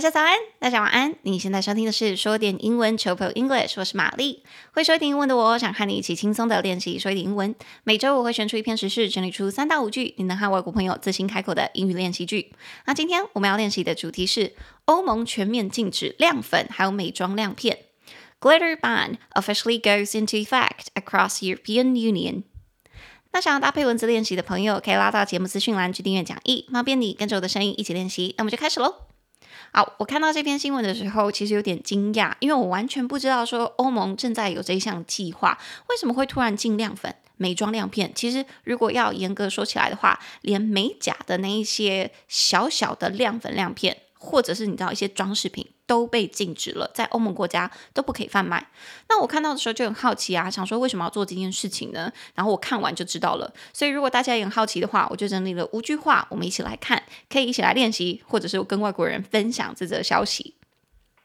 大家早安，大家晚安。你现在收听的是说点英文 c h o p English，我是玛丽。会说一点英文的我，想和你一起轻松的练习说一点英文。每周我会选出一篇时事，整理出三到五句你能和外国朋友自行开口的英语练习句。那今天我们要练习的主题是欧盟全面禁止亮粉还有美妆亮片。Glitter ban officially goes into effect across European Union. 那想要搭配文字练习的朋友，可以拉到节目资讯栏去订阅讲义，方便你跟着我的声音一起练习。那么就开始喽。好，我看到这篇新闻的时候，其实有点惊讶，因为我完全不知道说欧盟正在有这项计划，为什么会突然进亮粉、美妆亮片？其实如果要严格说起来的话，连美甲的那一些小小的亮粉、亮片。或者是你知道一些装饰品都被禁止了，在欧盟国家都不可以贩卖。那我看到的时候就很好奇啊，想说为什么要做这件事情呢？然后我看完就知道了。所以如果大家也很好奇的话，我就整理了五句话，我们一起来看，可以一起来练习，或者是跟外国人分享这则消息。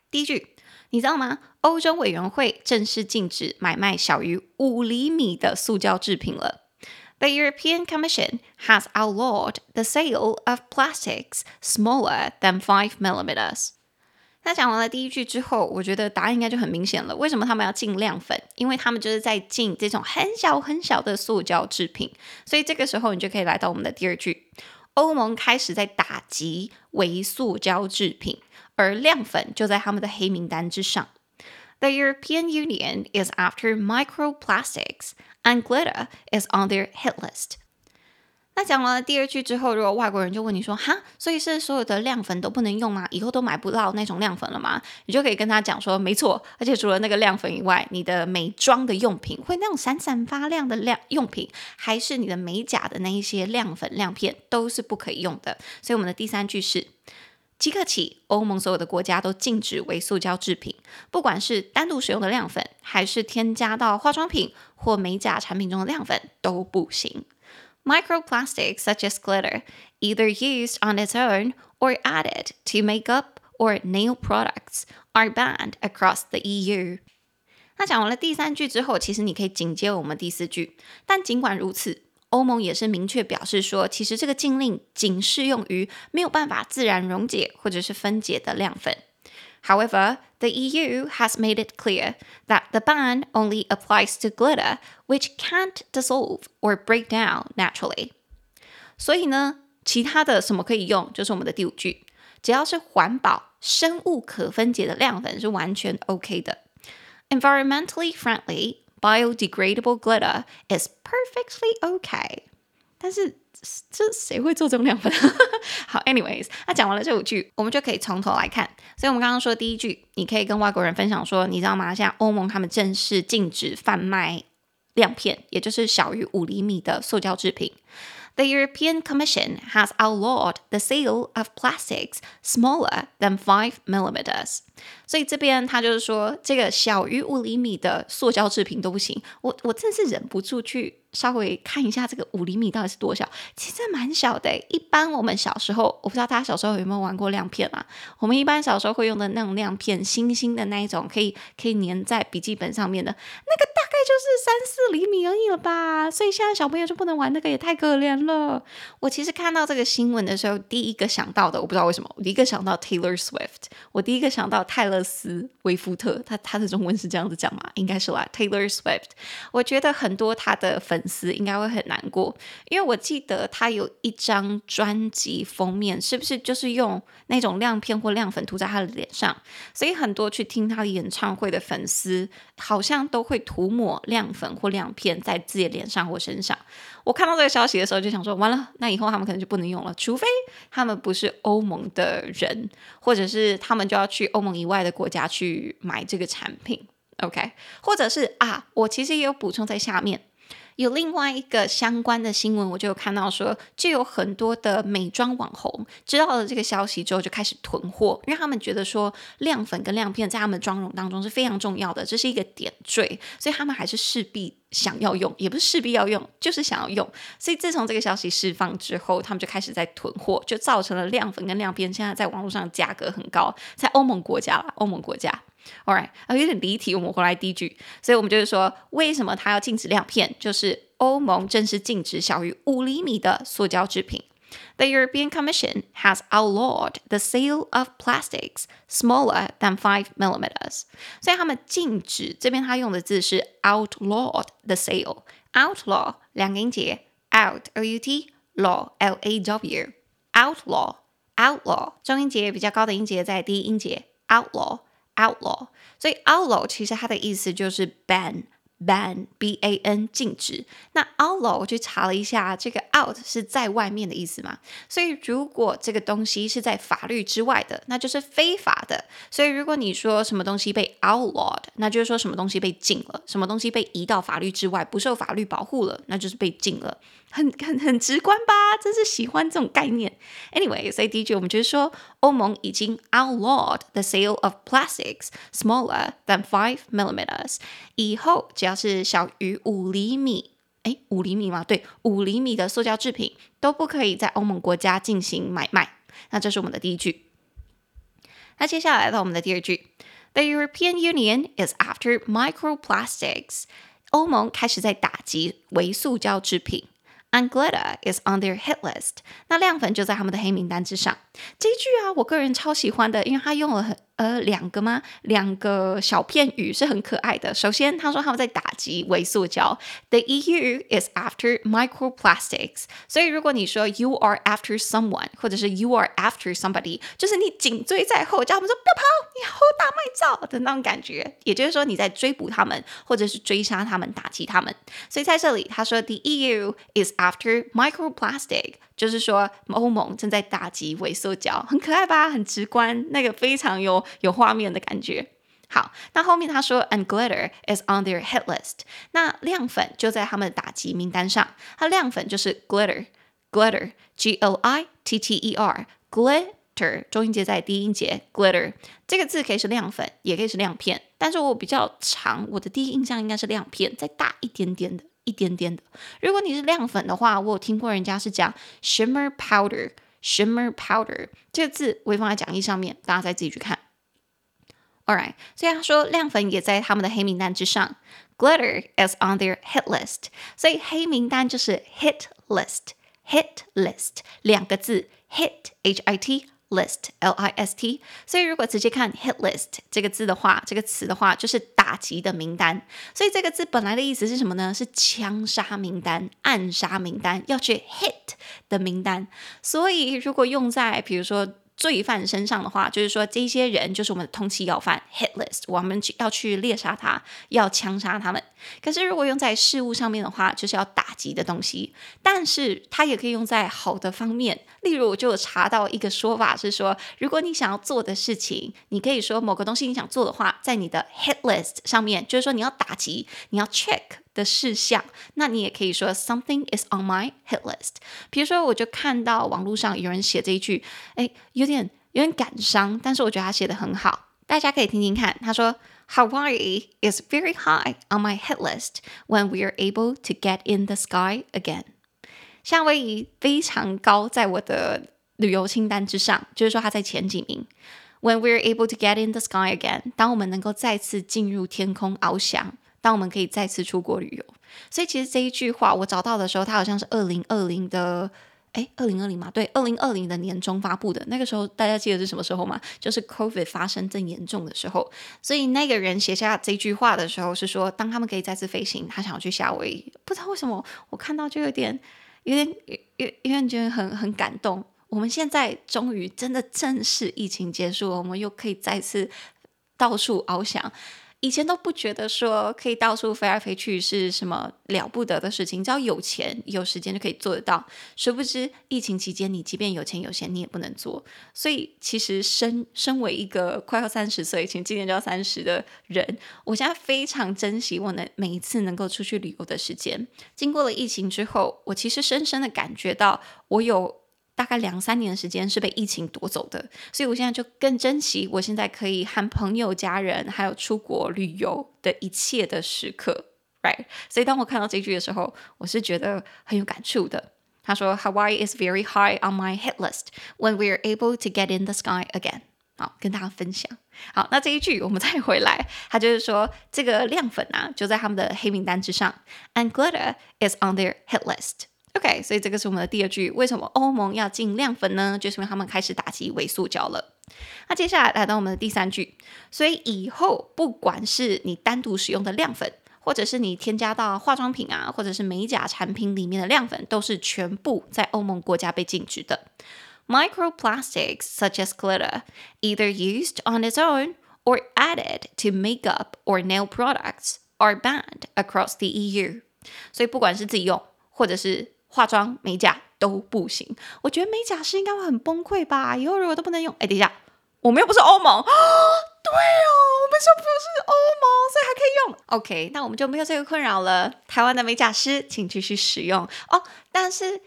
第一句，你知道吗？欧洲委员会正式禁止买卖小于五厘米的塑胶制品了。The European Commission has outlawed the sale of plastics smaller than five millimeters. 那讲完了第一句之后，我觉得答案应该就很明显了。为什么他们要禁亮粉？因为他们就是在禁这种很小很小的塑胶制品。所以这个时候，你就可以来到我们的第二句：欧盟开始在打击微塑胶制品，而亮粉就在他们的黑名单之上。The European Union is after microplastics, and glitter is on their hit list. 那讲完了第二句之后，如果外国人就问你说：“哈，所以是所有的亮粉都不能用吗？以后都买不到那种亮粉了吗？”你就可以跟他讲说：“没错，而且除了那个亮粉以外，你的美妆的用品，会那种闪闪发亮的亮用品，还是你的美甲的那一些亮粉亮片，都是不可以用的。”所以我们的第三句是。即刻起，欧盟所有的国家都禁止微塑胶制品，不管是单独使用的亮粉，还是添加到化妆品或美甲产品中的亮粉都不行。Microplastics such as glitter, either used on its own or added to makeup or nail products, are banned across the EU。那讲完了第三句之后，其实你可以紧接我们第四句，但尽管如此。欧盟也是明确表示说，其实这个禁令仅适用于没有办法自然溶解或者是分解的亮粉。 However, the EU has made it clear that the ban only applies to glitter, which can't dissolve or break down naturally. 所以呢，其他的什么可以用，就是我们的第五句，只要是环保、生物可分解的亮粉是完全 OK 的。Environmentally friendly. Biodegradable glitter is perfectly okay，但是 这谁会做这种亮粉？好，anyways，那讲完了这五句，我们就可以从头来看。所以，我们刚刚说第一句，你可以跟外国人分享说，你知道吗？现在欧盟他们正式禁止贩卖亮片，也就是小于五厘米的塑胶制品。The European Commission has outlawed the sale of plastics smaller than five millimeters. 所以这边他就是说，这个小于五厘米的塑胶制品都不行。我我真是忍不住去。稍微看一下这个五厘米到底是多小，其实蛮小的。一般我们小时候，我不知道大家小时候有没有玩过亮片啊？我们一般小时候会用的那种亮片，星星的那一种，可以可以粘在笔记本上面的那个，大概就是三四厘米而已了吧。所以现在小朋友就不能玩那个，也太可怜了。我其实看到这个新闻的时候，第一个想到的，我不知道为什么，我第一个想到 Taylor Swift，我第一个想到泰勒斯·威夫特，他他的中文是这样子讲吗？应该是啦，Taylor Swift。我觉得很多他的粉。粉丝应该会很难过，因为我记得他有一张专辑封面，是不是就是用那种亮片或亮粉涂在他的脸上？所以很多去听他的演唱会的粉丝，好像都会涂抹亮粉或亮片在自己的脸上或身上。我看到这个消息的时候，就想说，完了，那以后他们可能就不能用了，除非他们不是欧盟的人，或者是他们就要去欧盟以外的国家去买这个产品。OK，或者是啊，我其实也有补充在下面。有另外一个相关的新闻，我就有看到说，就有很多的美妆网红知道了这个消息之后，就开始囤货，因为他们觉得说亮粉跟亮片在他们的妆容当中是非常重要的，这是一个点缀，所以他们还是势必想要用，也不是势必要用，就是想要用。所以自从这个消息释放之后，他们就开始在囤货，就造成了亮粉跟亮片现在在网络上价格很高，在欧盟国家啦，欧盟国家。All right，啊，有点离题，我们回来第一句，所以我们就是说，为什么它要禁止亮片？就是欧盟正式禁止小于五厘米的塑胶制品。The European Commission has outlawed the sale of plastics smaller than five millimeters。所以他们禁止，这边他用的字是 outlawed the sale。outlaw 两个音节，out o u t law l a w outlaw outlaw 中音节比较高的音节在第一音节 outlaw outlaw。所以 outlaw 其实它的意思就是 ban。ban b a n 禁止。那 outlaw 我去查了一下，这个 out 是在外面的意思嘛？所以如果这个东西是在法律之外的，那就是非法的。所以如果你说什么东西被 outlawed，那就是说什么东西被禁了，什么东西被移到法律之外，不受法律保护了，那就是被禁了。很很很直观吧？真是喜欢这种概念。Anyway，所以第一句我们就是说，欧盟已经 outlawed the sale of plastics smaller than five millimeters。以后只要是小于五厘米，诶，五厘米吗？对，五厘米的塑胶制品都不可以在欧盟国家进行买卖。那这是我们的第一句。那接下来到我们的第二句，The European Union is after microplastics。欧盟开始在打击微塑胶制品。And glitter is on their hit list。那亮粉就在他们的黑名单之上。这一句啊，我个人超喜欢的，因为他用了很。呃，两个吗？两个小片语是很可爱的。首先，他说他们在打击微塑胶，The EU is after microplastics。所以，如果你说 You are after someone，或者是 You are after somebody，就是你紧追在后，叫他们说不要跑，你好大卖照的那种感觉。也就是说，你在追捕他们，或者是追杀他们，打击他们。所以在这里，他说 The EU is after microplastic。就是说，欧盟正在打击微塑胶，很可爱吧？很直观，那个非常有有画面的感觉。好，那后面他说，and glitter is on their hit list。那亮粉就在他们的打击名单上。它亮粉就是 glitter，glitter，g l i t t e r，glitter，中音节在低音节，glitter 这个字可以是亮粉，也可以是亮片，但是我比较长，我的第一印象应该是亮片，再大一点点的。一点点的。如果你是亮粉的话，我有听过人家是讲 shimmer powder，shimmer powder 这个字我会放在讲义上面，大家再自己去看。All right，所以他说亮粉也在他们的黑名单之上，glitter is on their hit list。所以黑名单就是 hit list，hit list 两个字，hit h i t。List l i s t，所以如果直接看 hit list 这个字的话，这个词的话就是打击的名单。所以这个字本来的意思是什么呢？是枪杀名单、暗杀名单，要去 hit 的名单。所以如果用在比如说。罪犯身上的话，就是说这些人就是我们的通缉要犯，hit list，我们要去猎杀他，要枪杀他们。可是如果用在事物上面的话，就是要打击的东西。但是它也可以用在好的方面，例如我就查到一个说法是说，如果你想要做的事情，你可以说某个东西你想做的话，在你的 hit list 上面，就是说你要打击，你要 check。的事项，那你也可以说 something is on my hit list。比如说，我就看到网络上有人写这一句，哎，有点有点感伤，但是我觉得他写得很好，大家可以听听看。他说，Hawaii is very high on my hit list when we are able to get in the sky again。夏威夷非常高，在我的旅游清单之上，就是说它在前几名。When we are able to get in the sky again，当我们能够再次进入天空翱翔。 当我们可以再次出国旅游，所以其实这一句话我找到的时候，它好像是二零二零的，诶，二零二零嘛？对，二零二零的年中发布的。那个时候大家记得是什么时候吗？就是 COVID 发生正严重的时候。所以那个人写下这句话的时候是说，当他们可以再次飞行，他想要去夏威夷。不知道为什么，我看到就有点、有点、有、有点觉得很很感动。我们现在终于真的正式疫情结束了，我们又可以再次到处翱翔。以前都不觉得说可以到处飞来飞去是什么了不得的事情，只要有钱有时间就可以做得到。殊不知疫情期间，你即便有钱有闲，你也不能做。所以其实身身为一个快要三十岁，请今年就要三十的人，我现在非常珍惜我能每一次能够出去旅游的时间。经过了疫情之后，我其实深深的感觉到我有。大概两三年的时间是被疫情夺走的，所以我现在就更珍惜我现在可以和朋友、家人还有出国旅游的一切的时刻，right？所以当我看到这句的时候，我是觉得很有感触的。他说：“Hawaii is very high on my hit list when we are able to get in the sky again。”好，跟大家分享。好，那这一句我们再回来，他就是说这个亮粉啊，就在他们的黑名单之上，and glitter is on their hit list。OK，所以这个是我们的第二句。为什么欧盟要禁亮粉呢？就是因为他们开始打击微塑胶了。那接下来来到我们的第三句，所以以后不管是你单独使用的亮粉，或者是你添加到化妆品啊，或者是美甲产品里面的亮粉，都是全部在欧盟国家被禁止的。Microplastics such as glitter, either used on its own or added to makeup or nail products, are banned across the EU。所以不管是自己用，或者是化妆美甲都不行。我觉得美甲师应该会很崩溃吧？以后如果都不能用，哎，等一下，我们又不是欧盟。对哦，我们又不是欧盟，所以还可以用。OK，那我们就没有这个困扰了。台湾的美甲师，请继续使用哦。但是。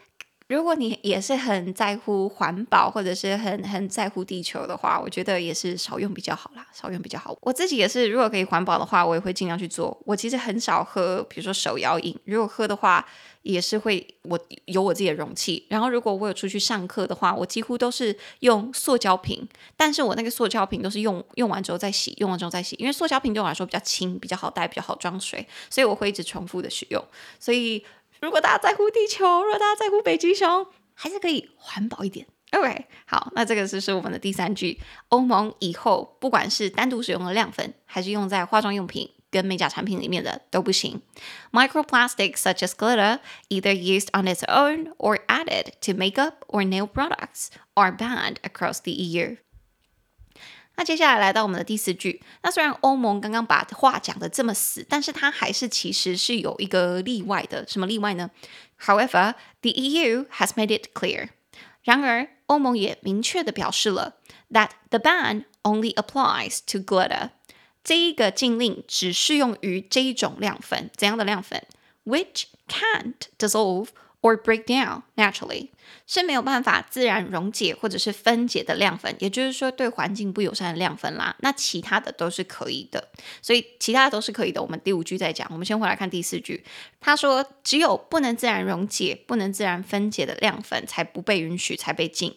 如果你也是很在乎环保，或者是很很在乎地球的话，我觉得也是少用比较好啦，少用比较好。我自己也是，如果可以环保的话，我也会尽量去做。我其实很少喝，比如说手摇饮，如果喝的话，也是会我有我自己的容器。然后如果我有出去上课的话，我几乎都是用塑胶瓶，但是我那个塑胶瓶都是用用完之后再洗，用完之后再洗，因为塑胶瓶对我来说比较轻，比较好带，比较好装水，所以我会一直重复的使用。所以。如果大家在乎地球，如果大家在乎北极熊，还是可以环保一点。OK，好，那这个就是我们的第三句。欧盟以后不管是单独使用的亮粉，还是用在化妆用品跟美甲产品里面的都不行。Microplastics such as glitter, either used on its own or added to makeup or nail products, are banned across the EU. 那接下来来到我们的第四句。那虽然欧盟刚刚把话讲得这么死，但是它还是其实是有一个例外的。什么例外呢？However, the EU has made it clear. 然而，欧盟也明确地表示了 that the ban only applies to glitter. 这一个禁令只适用于这一种亮粉。怎样的亮粉？Which can't dissolve or break down naturally 是没有办法自然溶解或者是分解的亮粉，也就是说对环境不友善的亮粉啦。那其他的都是可以的，所以其他的都是可以的。我们第五句再讲，我们先回来看第四句。他说，只有不能自然溶解、不能自然分解的亮粉才不被允许，才被禁。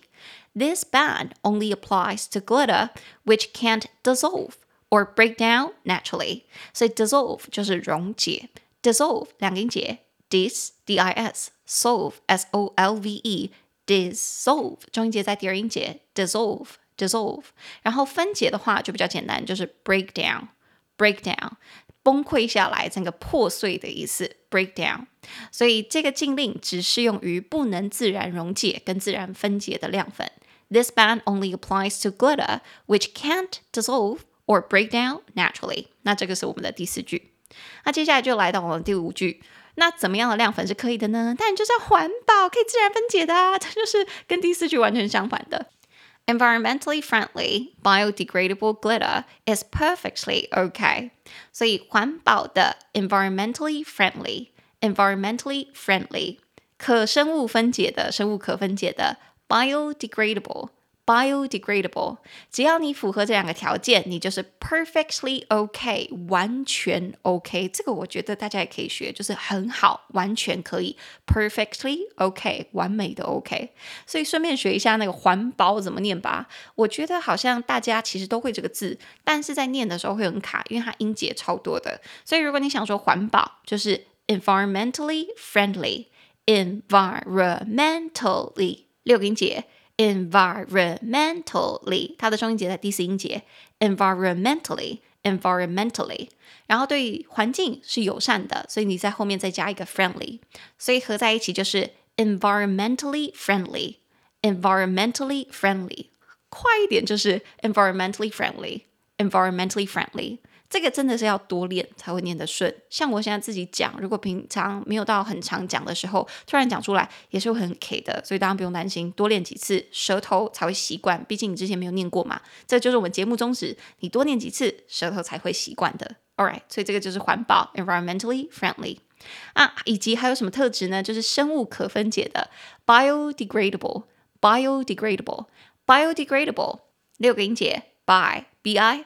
This ban only applies to glitter, which can't dissolve or break down naturally。所以 dissolve 就是溶解，dissolve 两音节。dis d i s solve s o l v e dissolve 中音节在第二音节 dissolve dissolve，然后分解的话就比较简单，就是 break down break down 崩溃下来，整个破碎的意思 break down。所以这个禁令只适用于不能自然溶解跟自然分解的亮粉。This ban only applies to glitter, which can't dissolve or break down naturally。那这个是我们的第四句。那接下来就来到我们第五句。 那怎么样的亮粉是可以的呢？但就是要环保，可以自然分解的啊，这就是跟第四句完全相反的。Environmentally friendly, biodegradable glitter is perfectly okay。所以环保的 environmentally friendly，environmentally friendly，可生物分解的，生物可分解的 biodegradable。Biodegradable，只要你符合这两个条件，你就是 perfectly OK，完全 OK。这个我觉得大家也可以学，就是很好，完全可以 perfectly OK，完美的 OK。所以顺便学一下那个环保怎么念吧。我觉得好像大家其实都会这个字，但是在念的时候会很卡，因为它音节超多的。所以如果你想说环保，就是 environmentally friendly，environmentally 六音节。environmentally，它的双音节在第四音节，environmentally，environmentally，然后对环境是友善的，所以你在后面再加一个 friendly，所以合在一起就是 environmentally friendly，environmentally friendly，快一点就是 environmentally Environmentally friendly。这个真的是要多练才会念得顺。像我现在自己讲，如果平常没有到很常讲的时候，突然讲出来也是会很 K 的。所以大家不用担心，多练几次，舌头才会习惯。毕竟你之前没有念过嘛。这就是我们节目宗旨，你多念几次，舌头才会习惯的。Alright，所以这个就是环保，environmentally friendly 啊，以及还有什么特质呢？就是生物可分解的，biodegradable，biodegradable，biodegradable，六个音节，bi，b i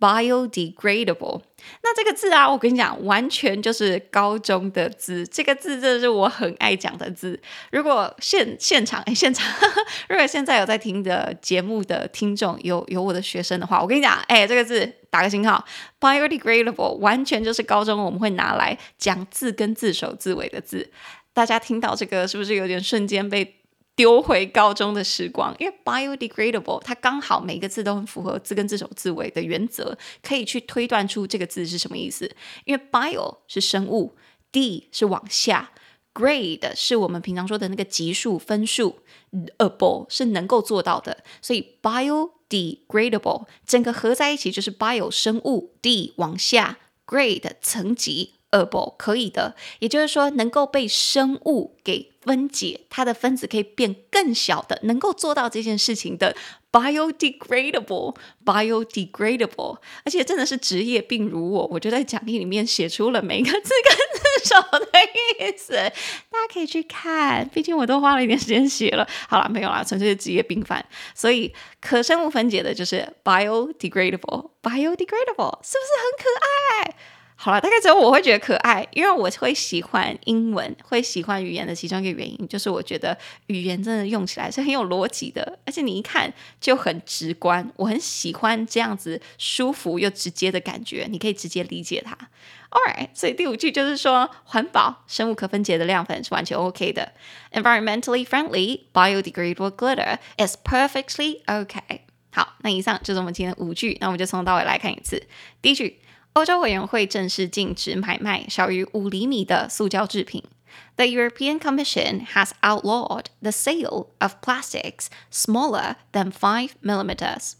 biodegradable。那这个字啊，我跟你讲，完全就是高中的字。这个字真的是我很爱讲的字。如果现现场哎，现场，如果现在有在听的节目的听众有有我的学生的话，我跟你讲，哎，这个字打个星号，biodegradable，完全就是高中我们会拿来讲字根字首字尾的字。大家听到这个是不是有点瞬间被丢回高中的时光，因为 biodegradable 它刚好每个字都很符合字根字首字尾的原则，可以去推断出这个字是什么意思。因为 bio 是生物，d 是往下，grade 是我们平常说的那个级数分数，able 是能够做到的，所以 biodegradable 整个合在一起就是 bio 生物，d 往下，grade 层级。Able 可以的，也就是说能够被生物给分解，它的分子可以变更小的，能够做到这件事情的。Biodegradable，biodegradable，而且真的是职业病如我，我就在讲义里面写出了每个字根字首的意思，大家可以去看，毕竟我都花了一点时间写了。好了，没有啦，纯粹是职业病犯，所以可生物分解的就是 biodegradable，biodegradable，是不是很可爱？好了，大概只有我会觉得可爱，因为我会喜欢英文，会喜欢语言的其中一个原因，就是我觉得语言真的用起来是很有逻辑的，而且你一看就很直观。我很喜欢这样子舒服又直接的感觉，你可以直接理解它。Alright，所以第五句就是说，环保、生物可分解的亮粉是完全 OK 的。Environmentally friendly biodegradable glitter is perfectly OK。好，那以上就是我们今天五句，那我们就从头到尾来看一次。第一句。欧洲委员会正式禁止买卖小于五厘米的塑胶制品。The European Commission has outlawed the sale of plastics smaller than five millimeters。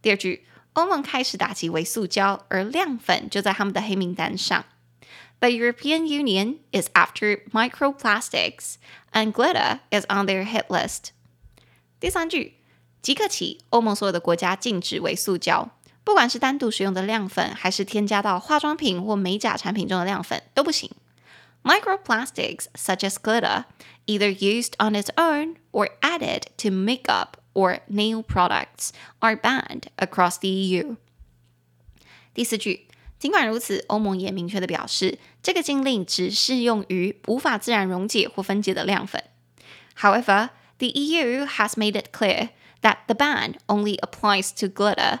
第二句，欧盟开始打击微塑胶，而亮粉就在他们的黑名单上。The European Union is after microplastics, and glitter is on their hit list。第三句，即刻起，欧盟所有的国家禁止微塑胶。 不管是单独使用的亮粉，还是添加到化妆品或美甲产品中的亮粉，都不行。Microplastics such as glitter, either used on its own or added to makeup or nail products, are banned across the EU。第四句，尽管如此，欧盟也明确地表示，这个禁令只适用于无法自然溶解或分解的亮粉。However, the EU has made it clear that the ban only applies to glitter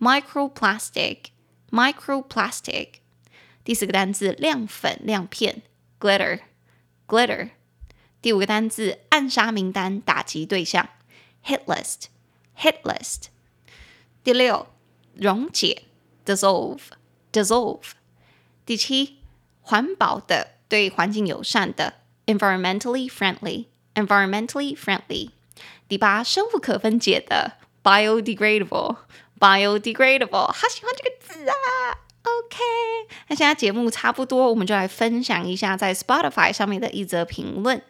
，microplastic，microplastic。第四个单词亮粉、亮片，glitter，glitter。第五个单词暗杀名单、打击对象，hit list，hit list。第六溶解，dissolve，dissolve。第七环保的、对环境友善的，environmentally friendly，environmentally friendly。第八生物可分解的。 Biodegradable，好喜欢这个字啊！OK，那现在节目差不多，我们就来分享一下在 Spotify 上面的一则评论。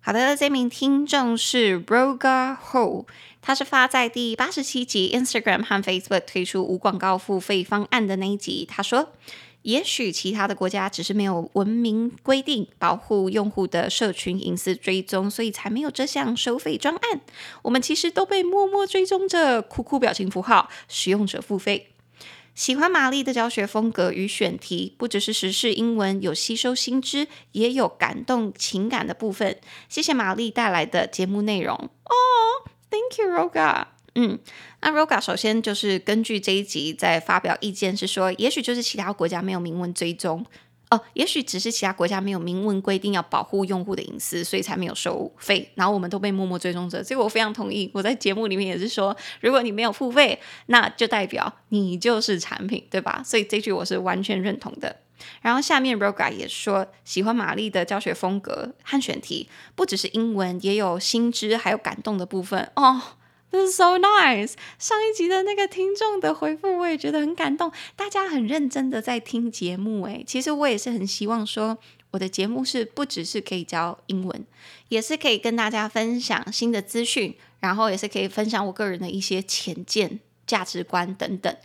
好的，这名听众是 Roger Ho，他是发在第八十七集 Instagram 和 Facebook 推出无广告付费方案的那一集，他说。也许其他的国家只是没有文明规定保护用户的社群隐私追踪，所以才没有这项收费专案。我们其实都被默默追踪着，酷酷表情符号，使用者付费。喜欢玛丽的教学风格与选题，不只是时事英文有吸收新知，也有感动情感的部分。谢谢玛丽带来的节目内容。哦，Thank you, Roga。嗯，那 Roga 首先就是根据这一集在发表意见，是说，也许就是其他国家没有明文追踪哦，也许只是其他国家没有明文规定要保护用户的隐私，所以才没有收费，然后我们都被默默追踪着。这个我非常同意。我在节目里面也是说，如果你没有付费，那就代表你就是产品，对吧？所以这句我是完全认同的。然后下面 Roga 也说，喜欢玛丽的教学风格和选题，不只是英文，也有新知还有感动的部分哦。This is so nice。上一集的那个听众的回复，我也觉得很感动。大家很认真的在听节目，诶，其实我也是很希望说，我的节目是不只是可以教英文，也是可以跟大家分享新的资讯，然后也是可以分享我个人的一些浅见、价值观等等。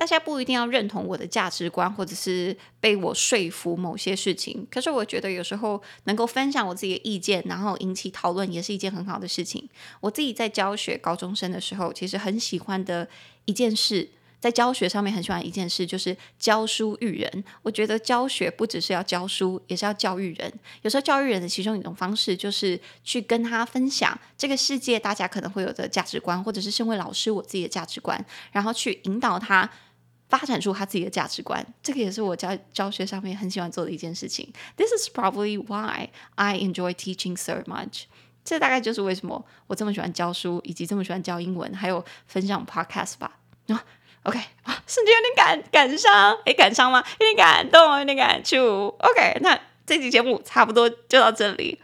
大家不一定要认同我的价值观，或者是被我说服某些事情。可是我觉得有时候能够分享我自己的意见，然后引起讨论，也是一件很好的事情。我自己在教学高中生的时候，其实很喜欢的一件事。在教学上面很喜欢一件事，就是教书育人。我觉得教学不只是要教书，也是要教育人。有时候教育人的其中一种方式，就是去跟他分享这个世界大家可能会有的价值观，或者是身为老师我自己的价值观，然后去引导他发展出他自己的价值观。这个也是我教教学上面很喜欢做的一件事情。This is probably why I enjoy teaching so much。这大概就是为什么我这么喜欢教书，以及这么喜欢教英文，还有分享 podcast 吧。OK，啊，瞬间有点感感伤，诶，感伤吗？有点感动，有点感触。OK，那这期节目差不多就到这里。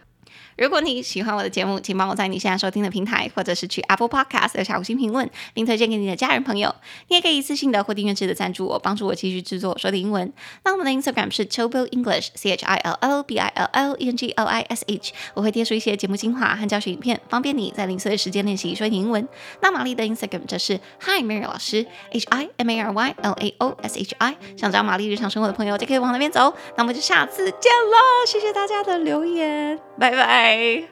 如果你喜欢我的节目，请帮我在你现在收听的平台，或者是去 Apple Podcast 留下五星评论，并推荐给你的家人朋友。你也可以一次性的或订阅制的赞助我，帮助我继续制作说点英文。那我们的 Instagram 是 Chill English，C H I L L B I L L E N G L I S H，我会贴出一些节目精华和教学影片，方便你在零碎的时间练习说点英文。那玛丽的 Instagram 则是 Hi Mary 老师，H I M A R Y L A O S H I。想找玛丽日常生活的朋友，就可以往那边走。那我们就下次见喽！谢谢大家的留言，拜拜。Bye.